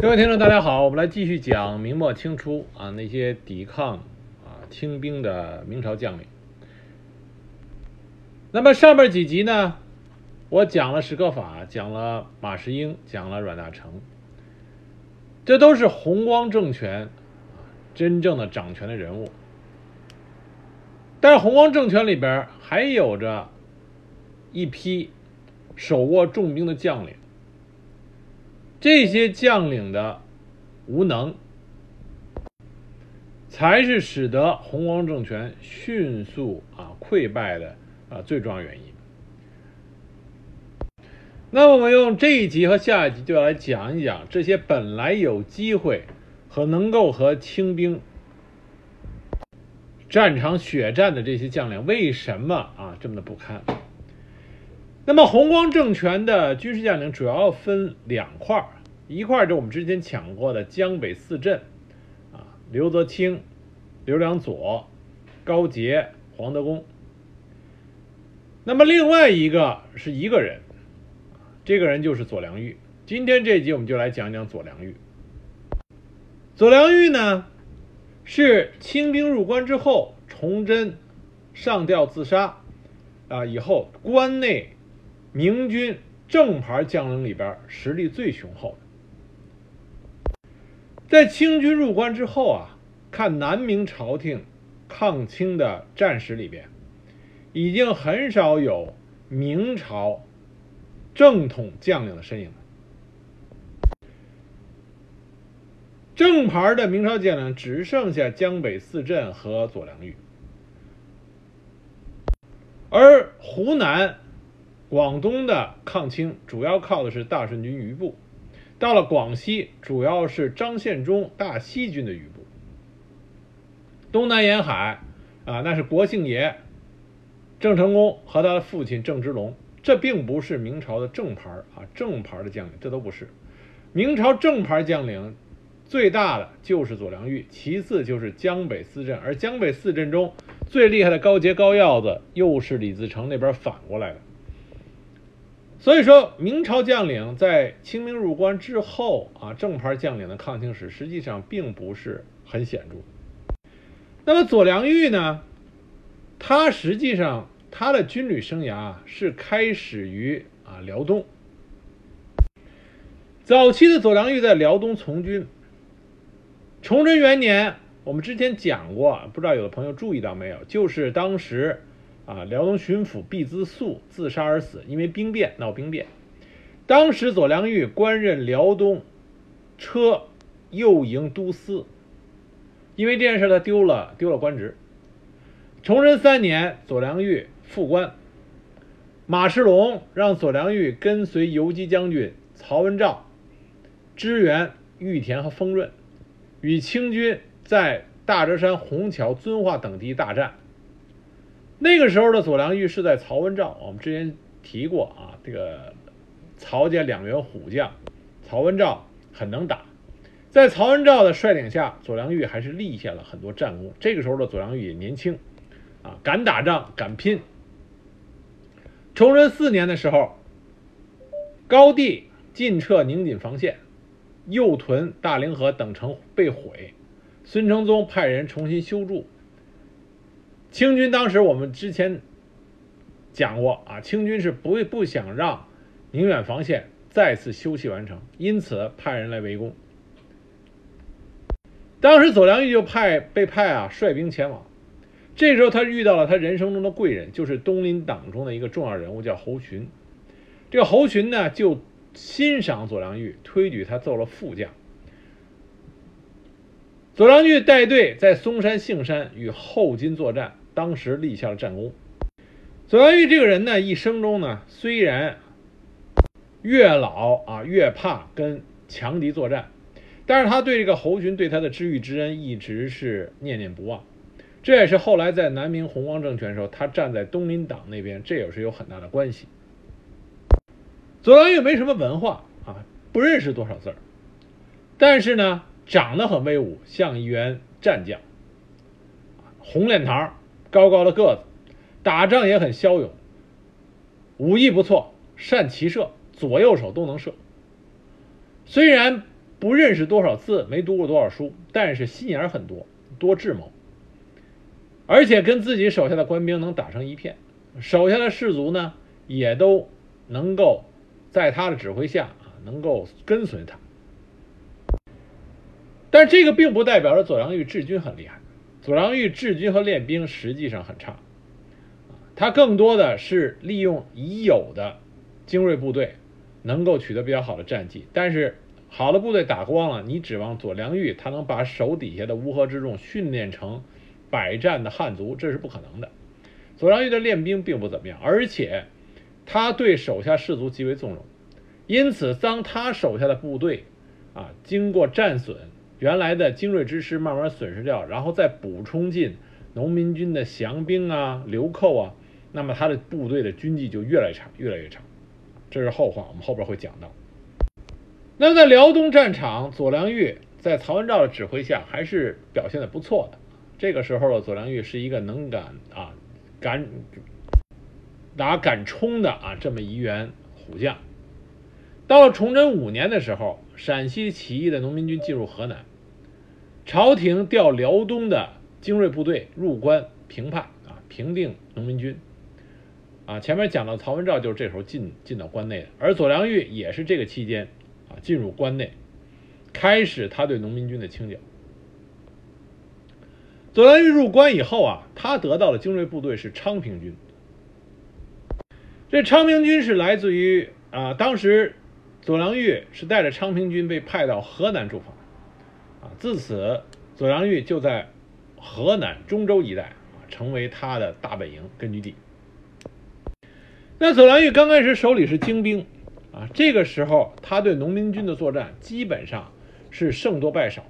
各位听众，大家好，我们来继续讲明末清初啊那些抵抗啊清兵的明朝将领。那么上面几集呢，我讲了史可法，讲了马士英，讲了阮大铖，这都是弘光政权啊真正的掌权的人物。但是弘光政权里边还有着一批手握重兵的将领。这些将领的无能，才是使得弘光政权迅速啊溃败的啊最重要原因。那我们用这一集和下一集就要来讲一讲这些本来有机会和能够和清兵战场血战的这些将领，为什么啊这么的不堪？那么弘光政权的军事将领主要分两块儿一块儿就我们之前讲过的江北四镇，啊，刘泽清、刘良佐、高杰、黄德功。那么另外一个是一个人，这个人就是左良玉。今天这集我们就来讲讲左良玉。左良玉呢，是清兵入关之后，崇祯上吊自杀，啊，以后关内。明军正牌将领里边实力最雄厚的，在清军入关之后啊，看南明朝廷抗清的战史里边，已经很少有明朝正统将领的身影了。正牌的明朝将领只剩下江北四镇和左良玉，而湖南。广东的抗清主要靠的是大顺军余部，到了广西主要是张献忠大西军的余部。东南沿海啊，那是国姓爷郑成功和他的父亲郑芝龙，这并不是明朝的正牌啊，正牌的将领这都不是。明朝正牌将领最大的就是左良玉，其次就是江北四镇，而江北四镇中最厉害的高杰高要子又是李自成那边反过来的。所以说明朝将领在清兵入关之后啊，正牌将领的抗清史实际上并不是很显著。那么左良玉呢，他实际上他的军旅生涯是开始于啊辽东。早期的左良玉在辽东从军。崇祯元年，我们之前讲过，不知道有的朋友注意到没有，就是当时。啊，辽东巡抚毕资素自杀而死，因为兵变闹兵变。当时左良玉官任辽东车右营都司，因为这件事他丢了丢了官职。崇祯三年，左良玉复官，马世龙让左良玉跟随游击将军曹文照支援玉田和丰润，与清军在大泽山、虹桥、遵化等地大战。那个时候的左良玉是在曹文照，我们之前提过啊，这个曹家两员虎将，曹文照很能打，在曹文照的率领下，左良玉还是立下了很多战功。这个时候的左良玉也年轻，啊，敢打仗，敢拼。崇祯四年的时候，高帝进撤宁锦防线，右屯、大凌河等城被毁，孙承宗派人重新修筑。清军当时我们之前讲过啊，清军是不会不想让宁远防线再次修葺完成，因此派人来围攻。当时左良玉就派被派啊率兵前往，这时候他遇到了他人生中的贵人，就是东林党中的一个重要人物，叫侯群。这个侯群呢就欣赏左良玉，推举他做了副将。左良玉带队在嵩山、杏山与后金作战。当时立下了战功。左良玉这个人呢，一生中呢，虽然越老啊越怕跟强敌作战，但是他对这个侯军对他的知遇之恩一直是念念不忘。这也是后来在南明弘光政权时候，他站在东林党那边，这也是有很大的关系。左良玉没什么文化啊，不认识多少字儿，但是呢，长得很威武，像一员战将，红脸膛。高高的个子，打仗也很骁勇，武艺不错，善骑射，左右手都能射。虽然不认识多少字，没读过多少书，但是心眼很多，多智谋，而且跟自己手下的官兵能打成一片，手下的士卒呢也都能够在他的指挥下啊，能够跟随他。但这个并不代表着左良玉治军很厉害，左良玉治军和练兵实际上很差，他更多的是利用已有的精锐部队，能够取得比较好的战绩。但是好的部队打光了，你指望左良玉他能把手底下的乌合之众训练成百战的汉族，这是不可能的。左良玉的练兵并不怎么样，而且他对手下士卒极为纵容，因此当他手下的部队啊经过战损。原来的精锐之师慢慢损失掉，然后再补充进农民军的降兵啊、流寇啊，那么他的部队的军纪就越来越差，越来越差。这是后话，我们后边会讲到。那么在辽东战场，左良玉在曹文照的指挥下还是表现的不错的。这个时候的左良玉是一个能敢啊、敢打、敢冲的啊这么一员虎将。到了崇祯五年的时候，陕西起义的农民军进入河南，朝廷调辽东的精锐部队入关平叛啊，平定农民军。啊，前面讲到曹文照就是这时候进进到关内的，而左良玉也是这个期间啊进入关内，开始他对农民军的清剿。左良玉入关以后啊，他得到的精锐部队是昌平军。这昌平军是来自于啊当时。左良玉是带着昌平军被派到河南驻防，啊，自此左良玉就在河南中州一带啊，成为他的大本营根据地。那左良玉刚开始手里是精兵，啊，这个时候他对农民军的作战基本上是胜多败少。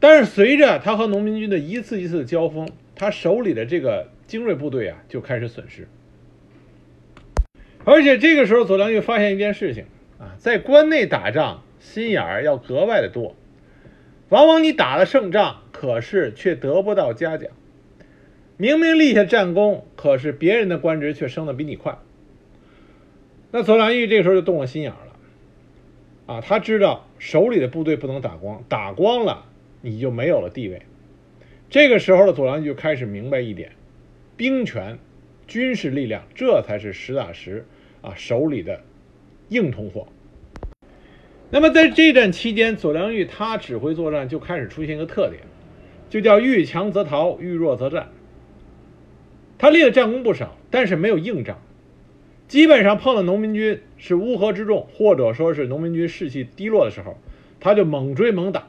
但是随着他和农民军的一次一次交锋，他手里的这个精锐部队啊就开始损失。而且这个时候，左良玉发现一件事情啊，在关内打仗，心眼儿要格外的多。往往你打了胜仗，可是却得不到嘉奖。明明立下战功，可是别人的官职却升得比你快。那左良玉这时候就动了心眼了，啊，他知道手里的部队不能打光，打光了你就没有了地位。这个时候的左良玉就开始明白一点，兵权。军事力量，这才是实打实啊手里的硬通货。那么在这战期间，左良玉他指挥作战就开始出现一个特点，就叫遇强则逃，遇弱则战。他立的战功不少，但是没有硬仗，基本上碰到农民军是乌合之众，或者说是农民军士气低落的时候，他就猛追猛打。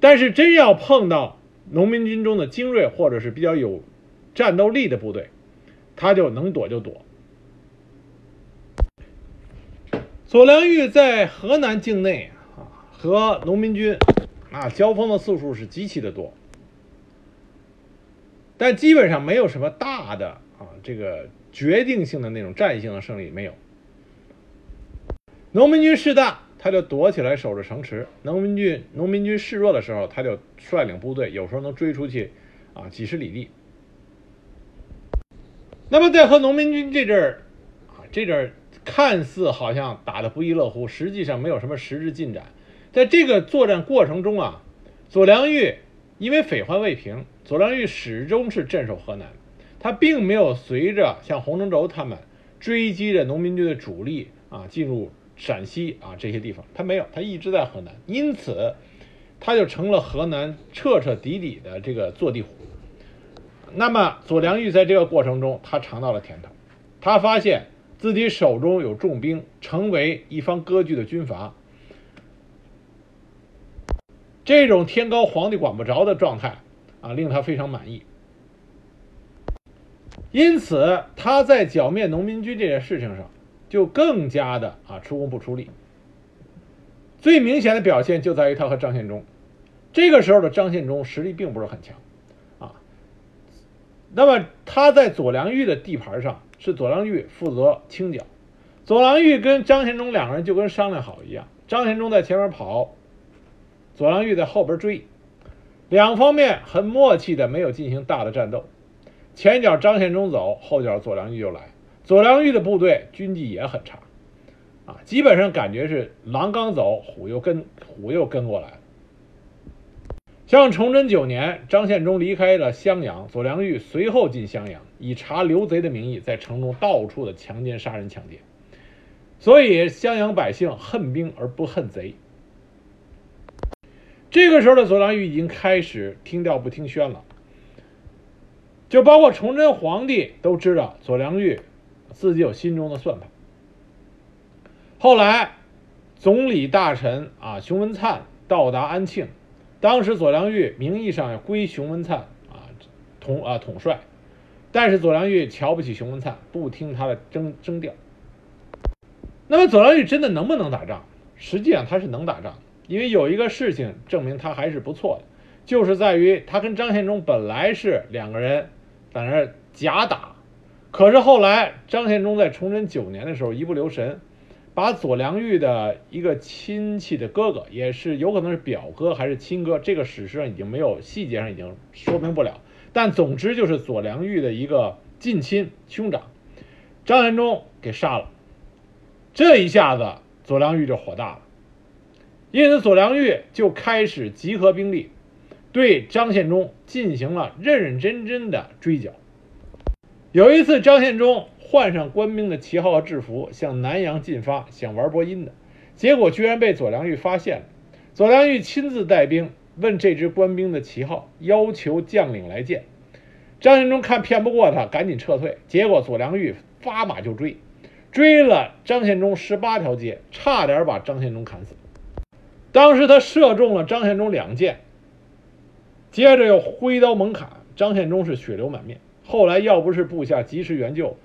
但是真要碰到农民军中的精锐，或者是比较有。战斗力的部队，他就能躲就躲。左良玉在河南境内啊，和农民军啊交锋的次数是极其的多，但基本上没有什么大的啊这个决定性的那种战役性的胜利没有。农民军势大，他就躲起来守着城池；农民军农民军势弱的时候，他就率领部队，有时候能追出去啊几十里地。那么在和农民军这阵儿，啊，这阵儿看似好像打得不亦乐乎，实际上没有什么实质进展。在这个作战过程中啊，左良玉因为匪患未平，左良玉始终是镇守河南，他并没有随着像洪承畴他们追击着农民军的主力啊进入陕西啊这些地方，他没有，他一直在河南，因此他就成了河南彻彻底底的这个坐地虎。那么左良玉在这个过程中，他尝到了甜头，他发现自己手中有重兵，成为一方割据的军阀，这种天高皇帝管不着的状态啊，令他非常满意。因此，他在剿灭农民军这件事情上，就更加的啊出工不出力。最明显的表现就在于他和张献忠，这个时候的张献忠实力并不是很强啊。那么他在左良玉的地盘上，是左良玉负责清剿。左良玉跟张献忠两个人就跟商量好一样，张献忠在前面跑，左良玉在后边追，两方面很默契的没有进行大的战斗。前脚张献忠走，后脚左良玉就来。左良玉的部队军纪也很差，啊，基本上感觉是狼刚走，虎又跟虎又跟过来。像崇祯九年，张献忠离开了襄阳，左良玉随后进襄阳，以查刘贼的名义，在城中到处的强奸、杀人、抢劫。所以襄阳百姓恨兵而不恨贼。这个时候的左良玉已经开始听调不听宣了，就包括崇祯皇帝都知道左良玉自己有心中的算盘。后来，总理大臣啊熊文灿到达安庆。当时左良玉名义上归熊文灿啊统啊统帅，但是左良玉瞧不起熊文灿，不听他的征征调。那么左良玉真的能不能打仗？实际上他是能打仗，因为有一个事情证明他还是不错的，就是在于他跟张献忠本来是两个人在那假打，可是后来张献忠在崇祯九年的时候一不留神。把左良玉的一个亲戚的哥哥，也是有可能是表哥还是亲哥，这个史实上已经没有细节上已经说明不了。但总之就是左良玉的一个近亲兄长张献忠给杀了。这一下子左良玉就火大了，因此左良玉就开始集合兵力，对张献忠进行了认认真真的追剿。有一次张献忠。换上官兵的旗号和制服，向南阳进发，想玩播音的，结果居然被左良玉发现了。左良玉亲自带兵问这支官兵的旗号，要求将领来见。张献忠看骗不过他，赶紧撤退。结果左良玉发马就追，追了张献忠十八条街，差点把张献忠砍死。当时他射中了张献忠两箭，接着又挥刀猛砍，张献忠是血流满面。后来要不是部下及时援救，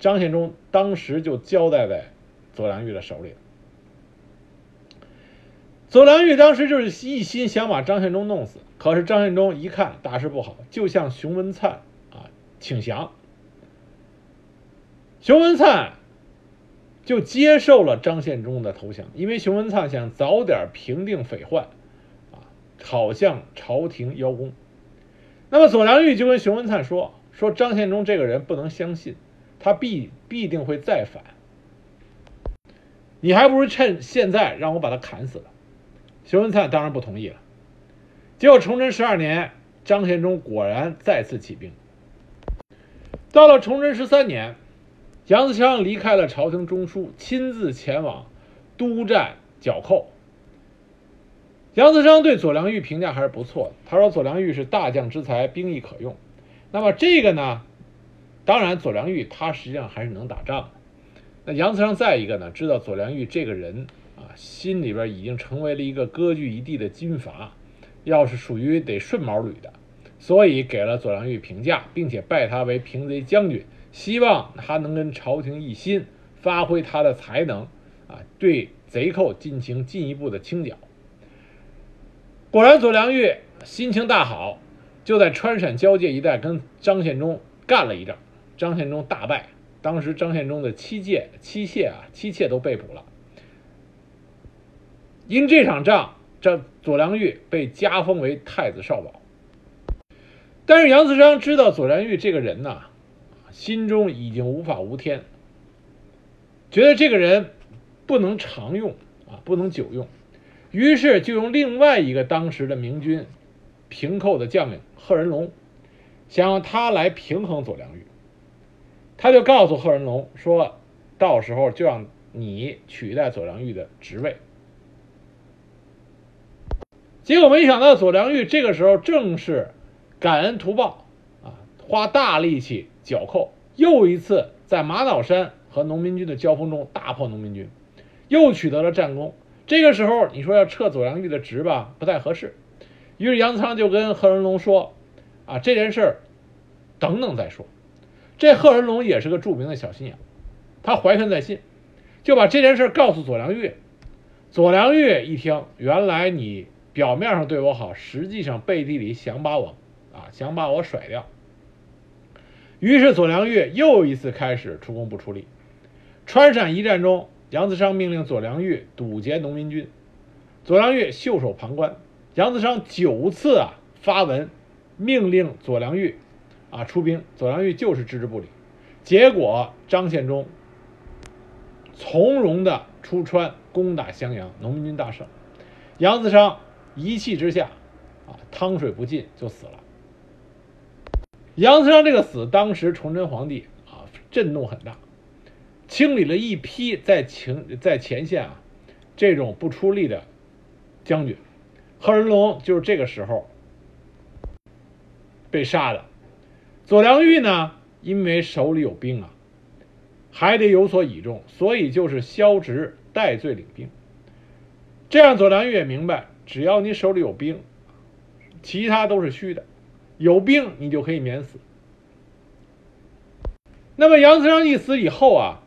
张献忠当时就交代在左良玉的手里。左良玉当时就是一心想把张献忠弄死，可是张献忠一看大事不好，就向熊文灿啊请降。熊文灿就接受了张献忠的投降，因为熊文灿想早点平定匪患，啊，好向朝廷邀功。那么左良玉就跟熊文灿说：“说张献忠这个人不能相信。”他必必定会再反，你还不如趁现在让我把他砍死了。熊文灿当然不同意了。结果崇祯十二年，张献忠果然再次起兵。到了崇祯十三年，杨子昌离开了朝廷中枢，亲自前往督战剿寇。杨子昌对左良玉评价还是不错的，他说左良玉是大将之才，兵役可用。那么这个呢？当然，左良玉他实际上还是能打仗的。那杨子昌再一个呢，知道左良玉这个人啊，心里边已经成为了一个割据一地的军阀，要是属于得顺毛捋的，所以给了左良玉评价，并且拜他为平贼将军，希望他能跟朝廷一心，发挥他的才能啊，对贼寇进行进一步的清剿。果然，左良玉心情大好，就在川陕交界一带跟张献忠干了一仗。张献忠大败，当时张献忠的妻妾、妻妾啊，妻妾都被捕了。因这场仗，这左良玉被加封为太子少保。但是杨子昌知道左良玉这个人呐，心中已经无法无天，觉得这个人不能常用啊，不能久用，于是就用另外一个当时的明军平寇的将领贺人龙，想让他来平衡左良玉。他就告诉贺人龙说：“到时候就让你取代左良玉的职位。”结果没想到左良玉这个时候正是感恩图报啊，花大力气剿寇，又一次在马岛山和农民军的交锋中大破农民军，又取得了战功。这个时候你说要撤左良玉的职吧，不太合适。于是杨子昌就跟贺人龙说：“啊，这件事儿等等再说。”这贺人龙也是个著名的小心眼，他怀恨在心，就把这件事告诉左良玉。左良玉一听，原来你表面上对我好，实际上背地里想把我啊，想把我甩掉。于是左良玉又一次开始出工不出力。川陕一战中，杨子昌命令左良玉堵截农民军，左良玉袖手旁观。杨子昌九次啊发文命令左良玉。啊，出兵，左良玉就是置之不理，结果张献忠从容的出川攻打襄阳，农民军大胜。杨子昌一气之下，啊，汤水不进就死了。杨子昌这个死，当时崇祯皇帝啊震动很大，清理了一批在前在前线啊这种不出力的将军。贺人龙就是这个时候被杀的。左良玉呢，因为手里有兵啊，还得有所倚重，所以就是削职戴罪领兵。这样左良玉也明白，只要你手里有兵，其他都是虚的。有兵你就可以免死。那么杨子昌一死以后啊，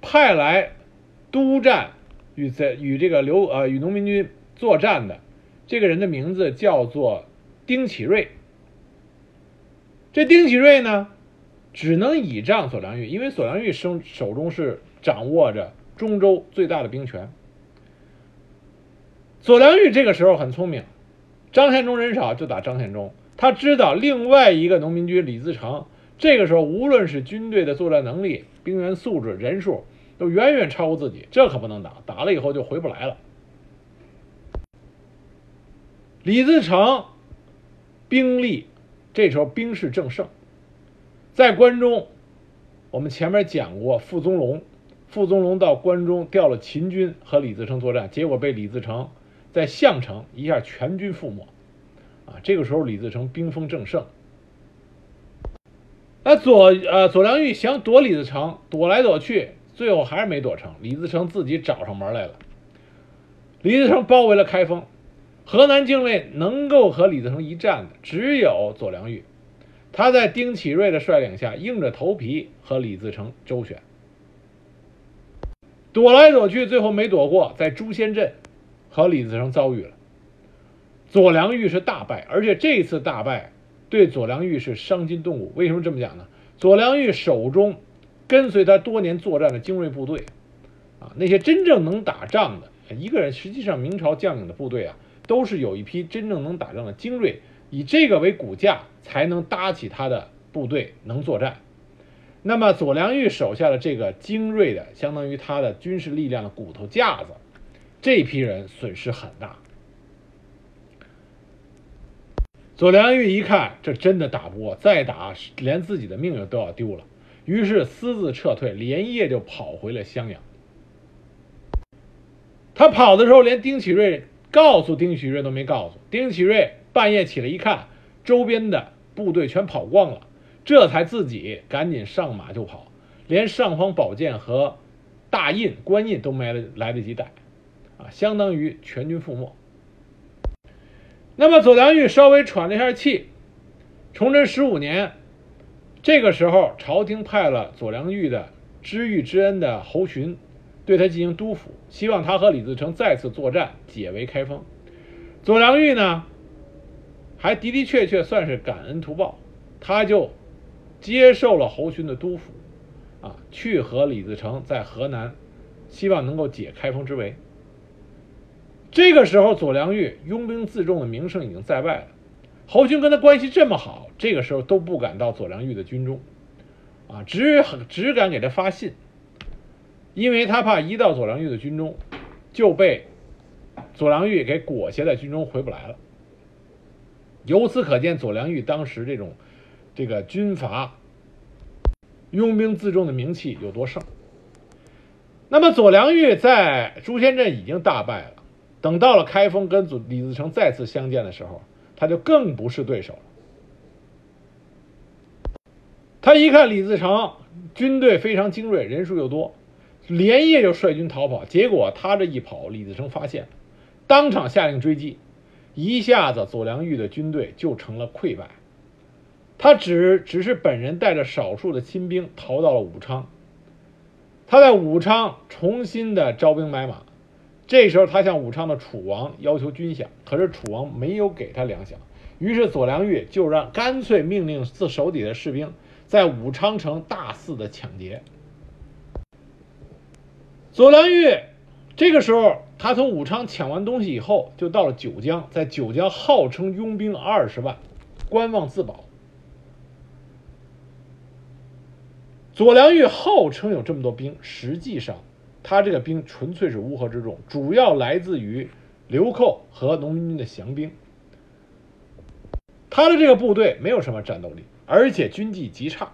派来督战与在与这个刘呃与农民军作战的这个人的名字叫做丁启瑞。这丁启瑞呢，只能倚仗左良玉，因为左良玉手手中是掌握着中州最大的兵权。左良玉这个时候很聪明，张献忠人少就打张献忠，他知道另外一个农民军李自成，这个时候无论是军队的作战能力、兵员素质、人数，都远远超过自己，这可不能打，打了以后就回不来了。李自成兵力。这时候兵势正盛，在关中，我们前面讲过，傅宗龙，傅宗龙到关中调了秦军和李自成作战，结果被李自成在项城一下全军覆没，啊，这个时候李自成兵锋正盛，那左呃左良玉想躲李自成，躲来躲去，最后还是没躲成，李自成自己找上门来了，李自成包围了开封。河南境内能够和李自成一战的只有左良玉，他在丁启瑞的率领下硬着头皮和李自成周旋，躲来躲去，最后没躲过，在朱仙镇和李自成遭遇了。左良玉是大败，而且这次大败对左良玉是伤筋动骨。为什么这么讲呢？左良玉手中跟随他多年作战的精锐部队，啊，那些真正能打仗的一个人，实际上明朝将领的部队啊。都是有一批真正能打仗的精锐，以这个为骨架，才能搭起他的部队能作战。那么左良玉手下的这个精锐的，相当于他的军事力量的骨头架子，这批人损失很大。左良玉一看，这真的打不过，再打连自己的命运都要丢了，于是私自撤退，连夜就跑回了襄阳。他跑的时候，连丁启瑞。告诉丁启瑞都没告诉丁启瑞，半夜起来一看，周边的部队全跑光了，这才自己赶紧上马就跑，连尚方宝剑和大印官印都没来来得及带，啊，相当于全军覆没。那么左良玉稍微喘了一下气，崇祯十五年，这个时候朝廷派了左良玉的知遇之恩的侯洵。对他进行督抚，希望他和李自成再次作战，解围开封。左良玉呢，还的的确确算是感恩图报，他就接受了侯勋的督抚，啊，去和李自成在河南，希望能够解开封之围。这个时候，左良玉拥兵自重的名声已经在外了，侯勋跟他关系这么好，这个时候都不敢到左良玉的军中，啊，只只敢给他发信。因为他怕一到左良玉的军中，就被左良玉给裹挟在军中回不来了。由此可见，左良玉当时这种这个军阀拥兵自重的名气有多盛。那么左良玉在朱仙镇已经大败了，等到了开封跟李自成再次相见的时候，他就更不是对手了。他一看李自成军队非常精锐，人数又多。连夜就率军逃跑，结果他这一跑，李自成发现，当场下令追击，一下子左良玉的军队就成了溃败。他只只是本人带着少数的亲兵逃到了武昌，他在武昌重新的招兵买马。这时候他向武昌的楚王要求军饷，可是楚王没有给他粮饷，于是左良玉就让干脆命令自手底的士兵在武昌城大肆的抢劫。左良玉这个时候，他从武昌抢完东西以后，就到了九江，在九江号称拥兵二十万，观望自保。左良玉号称有这么多兵，实际上他这个兵纯粹是乌合之众，主要来自于流寇和农民军的降兵。他的这个部队没有什么战斗力，而且军纪极差。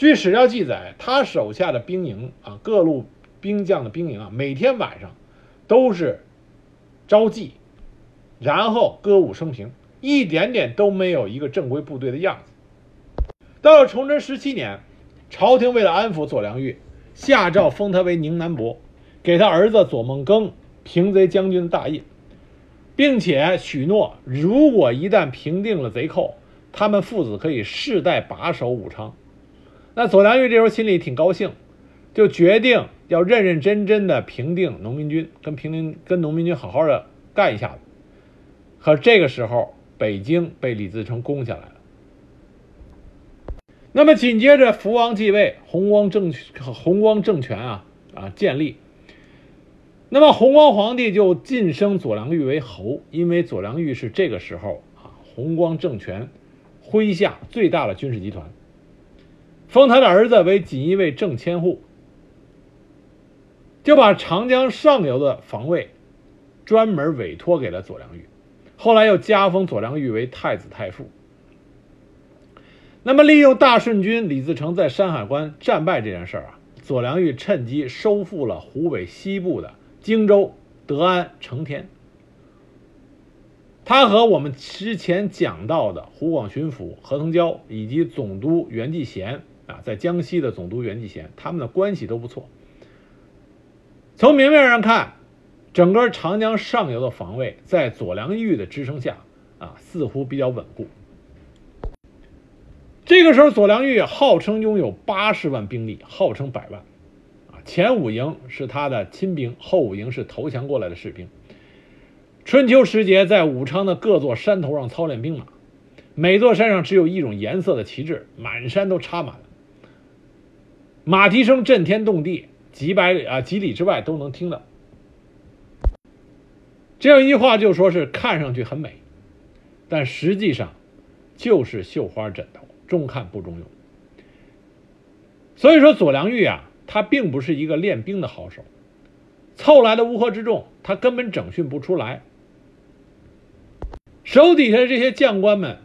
据史料记载，他手下的兵营啊，各路兵将的兵营啊，每天晚上都是招妓，然后歌舞升平，一点点都没有一个正规部队的样子。到了崇祯十七年，朝廷为了安抚左良玉，下诏封他为宁南伯，给他儿子左梦庚平贼将军的大印，并且许诺，如果一旦平定了贼寇，他们父子可以世代把守武昌。那左良玉这时候心里挺高兴，就决定要认认真真的平定农民军，跟平民跟农民军好好的干一下子。可这个时候，北京被李自成攻下来了。那么紧接着，福王继位，弘光政弘光政权啊啊建立。那么弘光皇帝就晋升左良玉为侯，因为左良玉是这个时候啊弘光政权麾下最大的军事集团。封他的儿子为锦衣卫正千户，就把长江上游的防卫专门委托给了左良玉，后来又加封左良玉为太子太傅。那么，利用大顺军李自成在山海关战败这件事儿啊，左良玉趁机收复了湖北西部的荆州、德安、成田。他和我们之前讲到的湖广巡抚何腾蛟以及总督袁继贤。啊，在江西的总督袁继贤，他们的关系都不错。从明面上看，整个长江上游的防卫在左良玉的支撑下，啊，似乎比较稳固。这个时候，左良玉号称拥有八十万兵力，号称百万，啊，前五营是他的亲兵，后五营是投降过来的士兵。春秋时节，在武昌的各座山头上操练兵马，每座山上只有一种颜色的旗帜，满山都插满了。马蹄声震天动地，几百里啊几里之外都能听到。这样一句话就说是看上去很美，但实际上就是绣花枕头，中看不中用。所以说左良玉啊，他并不是一个练兵的好手，凑来的乌合之众，他根本整训不出来。手底下的这些将官们，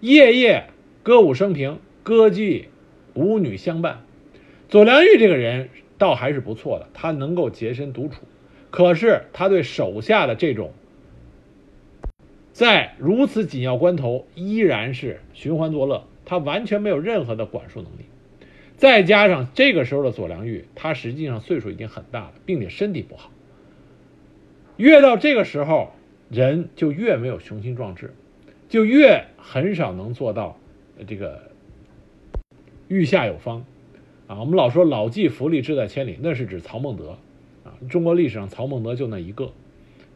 夜夜歌舞升平，歌妓舞女相伴。左良玉这个人倒还是不错的，他能够洁身独处，可是他对手下的这种，在如此紧要关头依然是寻欢作乐，他完全没有任何的管束能力。再加上这个时候的左良玉，他实际上岁数已经很大了，并且身体不好。越到这个时候，人就越没有雄心壮志，就越很少能做到这个御下有方。啊，我们老说老骥伏枥，志在千里，那是指曹孟德，啊，中国历史上曹孟德就那一个。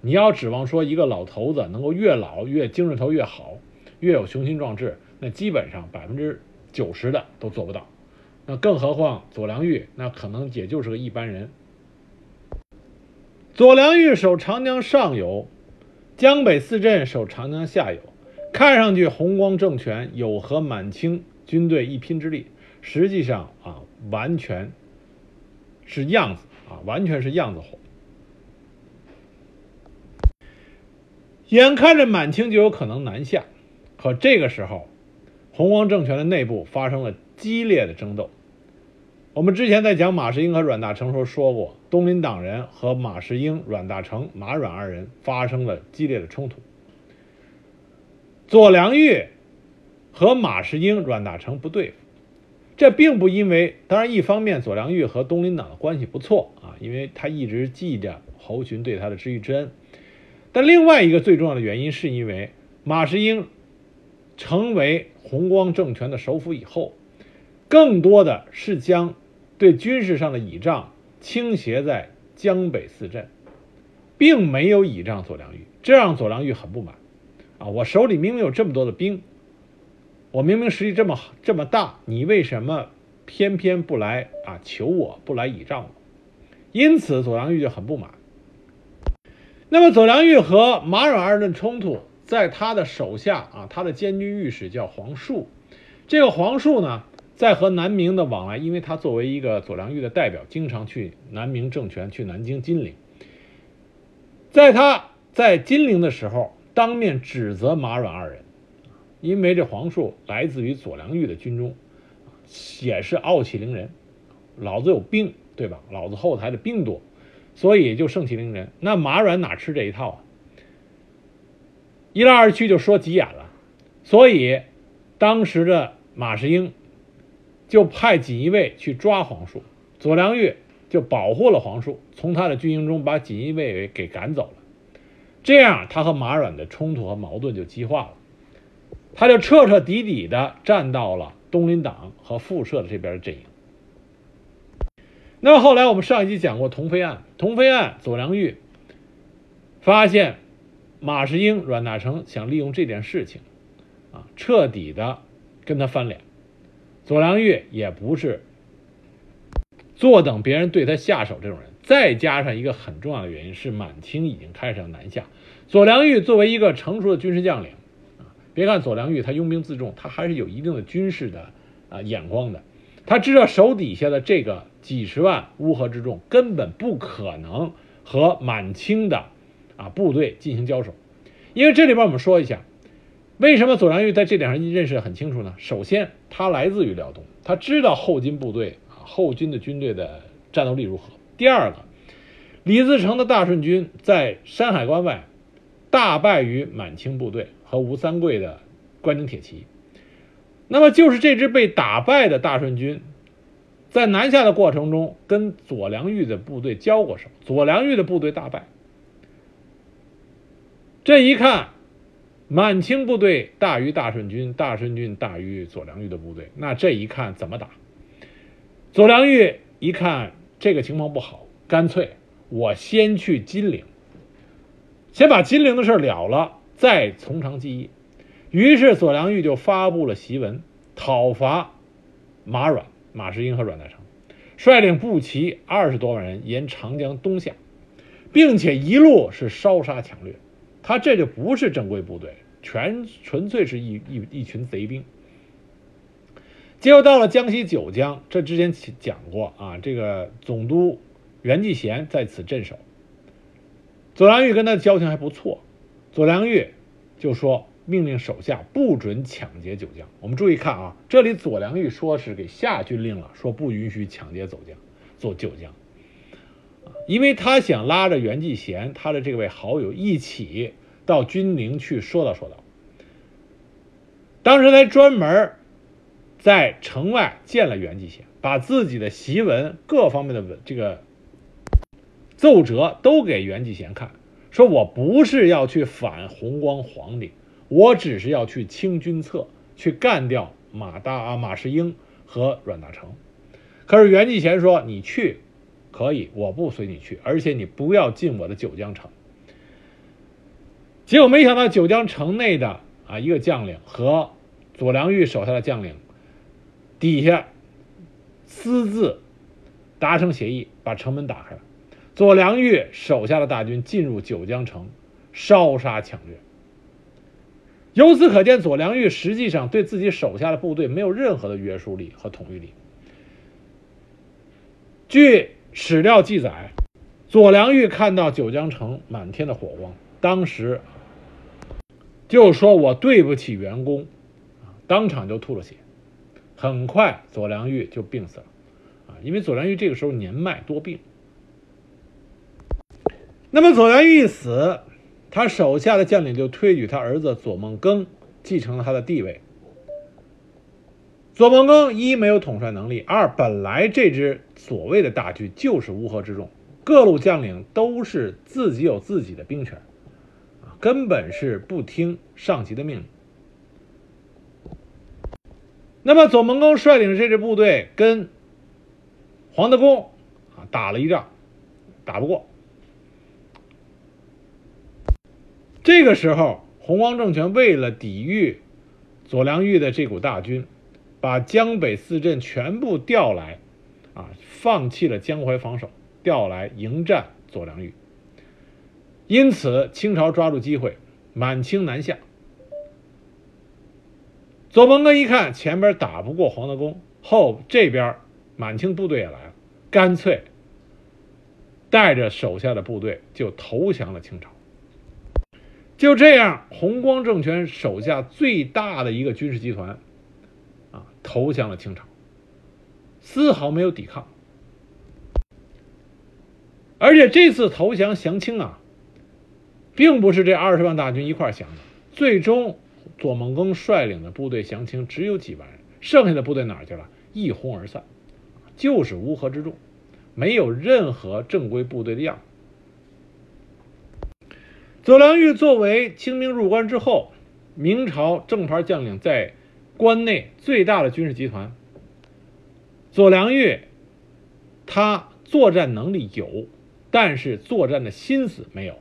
你要指望说一个老头子能够越老越精神头越好，越有雄心壮志，那基本上百分之九十的都做不到。那更何况左良玉，那可能也就是个一般人。左良玉守长江上游，江北四镇守长江下游，看上去弘光政权有和满清军队一拼之力，实际上啊。完全是样子啊，完全是样子货。眼看着满清就有可能南下，可这个时候，弘光政权的内部发生了激烈的争斗。我们之前在讲马士英和阮大铖时候说过，东林党人和马士英、阮大铖、马阮二人发生了激烈的冲突。左良玉和马士英、阮大铖不对付。这并不因为，当然，一方面左良玉和东林党的关系不错啊，因为他一直记着侯群对他的知遇之恩。但另外一个最重要的原因，是因为马士英成为弘光政权的首辅以后，更多的是将对军事上的倚仗倾斜在江北四镇，并没有倚仗左良玉，这让左良玉很不满。啊，我手里明明有这么多的兵。我明明实力这么这么大，你为什么偏偏不来啊求我不来倚仗我？因此左良玉就很不满。那么左良玉和马阮二人的冲突，在他的手下啊，他的监军御史叫黄树。这个黄树呢，在和南明的往来，因为他作为一个左良玉的代表，经常去南明政权，去南京、金陵。在他在金陵的时候，当面指责马阮二人，因为这黄树来自于左良玉的军中，也是傲气凌人，老子有兵，对吧？老子后台的兵多，所以就盛气凌人。那马阮哪吃这一套啊？一来二去就说急眼了，所以当时的马士英就派锦衣卫去抓黄树，左良玉就保护了黄树，从他的军营中把锦衣卫给赶走了。这样，他和马阮的冲突和矛盾就激化了，他就彻彻底底的站到了东林党和复社的这边的阵营。那么后来我们上一集讲过同飞案，同飞案，左良玉发现。马士英、阮大铖想利用这件事情，啊，彻底的跟他翻脸。左良玉也不是坐等别人对他下手这种人。再加上一个很重要的原因是，满清已经开始南下。左良玉作为一个成熟的军事将领，别看左良玉他拥兵自重，他还是有一定的军事的啊眼光的。他知道手底下的这个几十万乌合之众根本不可能和满清的。啊，部队进行交手，因为这里边我们说一下，为什么左良玉在这点上认识很清楚呢？首先，他来自于辽东，他知道后金部队啊，后金的军队的战斗力如何。第二个，李自成的大顺军在山海关外大败于满清部队和吴三桂的关宁铁骑，那么就是这支被打败的大顺军，在南下的过程中跟左良玉的部队交过手，左良玉的部队大败。这一看，满清部队大于大顺军，大顺军大于左良玉的部队，那这一看怎么打？左良玉一看这个情况不好，干脆我先去金陵，先把金陵的事了了，再从长计议。于是左良玉就发布了檄文，讨伐马阮、马士英和阮大铖，率领步骑二十多万人沿长江东下，并且一路是烧杀抢掠。他这就不是正规部队，全纯粹是一一一群贼兵。结果到了江西九江，这之前讲过啊，这个总督袁继贤在此镇守。左良玉跟他交情还不错，左良玉就说命令手下不准抢劫九江。我们注意看啊，这里左良玉说是给下军令了，说不允许抢劫走江，做九江。因为他想拉着袁继贤，他的这位好友一起到军营去说道说道。当时他专门在城外见了袁继贤，把自己的檄文各方面的文这个奏折都给袁继贤看，说我不是要去反弘光皇帝，我只是要去清君侧，去干掉马大啊马士英和阮大铖。可是袁继贤说：“你去。”可以，我不随你去，而且你不要进我的九江城。结果没想到九江城内的啊一个将领和左良玉手下的将领底下私自达成协议，把城门打开了。左良玉手下的大军进入九江城，烧杀抢掠。由此可见，左良玉实际上对自己手下的部队没有任何的约束力和统御力。据。史料记载，左良玉看到九江城满天的火光，当时就说：“我对不起员工，当场就吐了血。很快，左良玉就病死了，啊，因为左良玉这个时候年迈多病。那么左良玉一死，他手下的将领就推举他儿子左梦庚继承了他的地位。左梦庚一没有统帅能力，二本来这支所谓的大军就是乌合之众，各路将领都是自己有自己的兵权，根本是不听上级的命令。那么左梦庚率领这支部队跟黄德功啊打了一仗，打不过。这个时候，洪光政权为了抵御左良玉的这股大军。把江北四镇全部调来，啊，放弃了江淮防守，调来迎战左良玉。因此，清朝抓住机会，满清南下。左梦庚一看前边打不过黄德功，后这边满清部队也来了，干脆带着手下的部队就投降了清朝。就这样，弘光政权手下最大的一个军事集团啊，投降了清朝，丝毫没有抵抗。而且这次投降降清啊，并不是这二十万大军一块降的，最终左孟庚率领的部队降清只有几万人，剩下的部队哪去了？一哄而散，就是乌合之众，没有任何正规部队的样子。左良玉作为清兵入关之后，明朝正牌将领在关内最大的军事集团。左良玉，他作战能力有，但是作战的心思没有，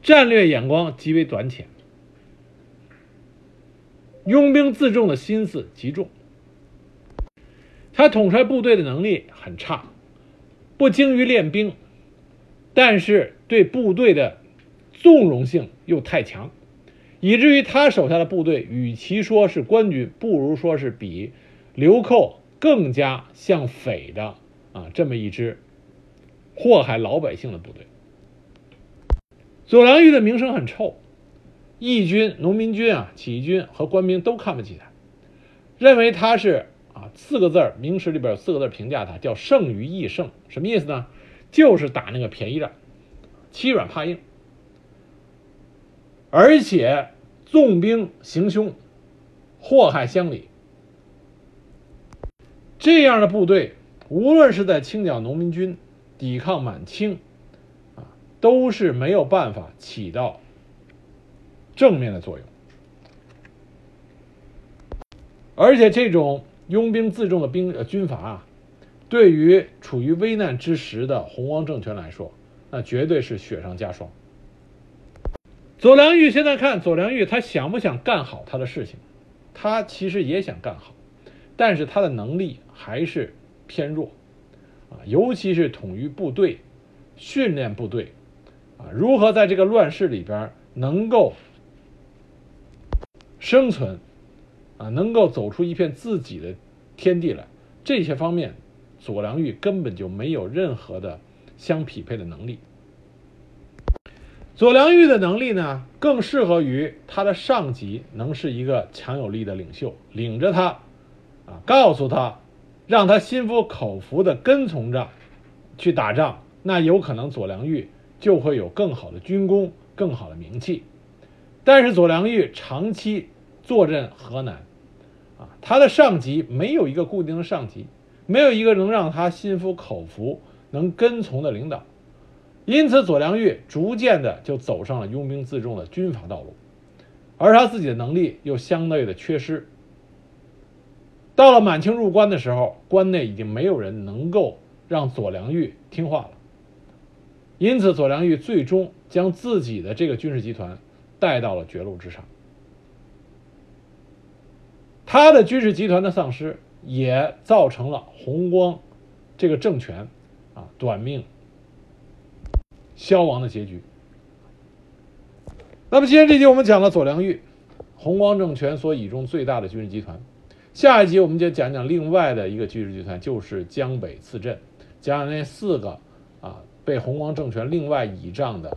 战略眼光极为短浅，拥兵自重的心思极重。他统帅部队的能力很差，不精于练兵。但是对部队的纵容性又太强，以至于他手下的部队与其说是官军，不如说是比流寇更加像匪的啊这么一支祸害老百姓的部队。左良玉的名声很臭，义军、农民军啊、起义军和官兵都看不起他，认为他是啊四个字儿，明史里边有四个字评价他，叫胜于义胜，什么意思呢？就是打那个便宜战，欺软怕硬，而且纵兵行凶，祸害乡里。这样的部队，无论是在清剿农民军、抵抗满清，啊，都是没有办法起到正面的作用。而且这种拥兵自重的兵呃军阀啊。对于处于危难之时的弘光政权来说，那绝对是雪上加霜。左良玉现在看左良玉，他想不想干好他的事情？他其实也想干好，但是他的能力还是偏弱啊，尤其是统御部队、训练部队啊，如何在这个乱世里边能够生存啊，能够走出一片自己的天地来，这些方面。左良玉根本就没有任何的相匹配的能力。左良玉的能力呢，更适合于他的上级能是一个强有力的领袖，领着他，啊，告诉他，让他心服口服的跟从着去打仗，那有可能左良玉就会有更好的军功、更好的名气。但是左良玉长期坐镇河南，啊，他的上级没有一个固定的上级。没有一个能让他心服口服、能跟从的领导，因此左良玉逐渐的就走上了拥兵自重的军阀道路，而他自己的能力又相对的缺失。到了满清入关的时候，关内已经没有人能够让左良玉听话了，因此左良玉最终将自己的这个军事集团带到了绝路之上，他的军事集团的丧失。也造成了弘光这个政权啊短命消亡的结局。那么今天这集我们讲了左良玉，弘光政权所倚重最大的军事集团。下一集我们就讲讲另外的一个军事集团，就是江北次镇，讲讲那四个啊被弘光政权另外倚仗的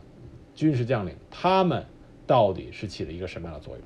军事将领，他们到底是起了一个什么样的作用？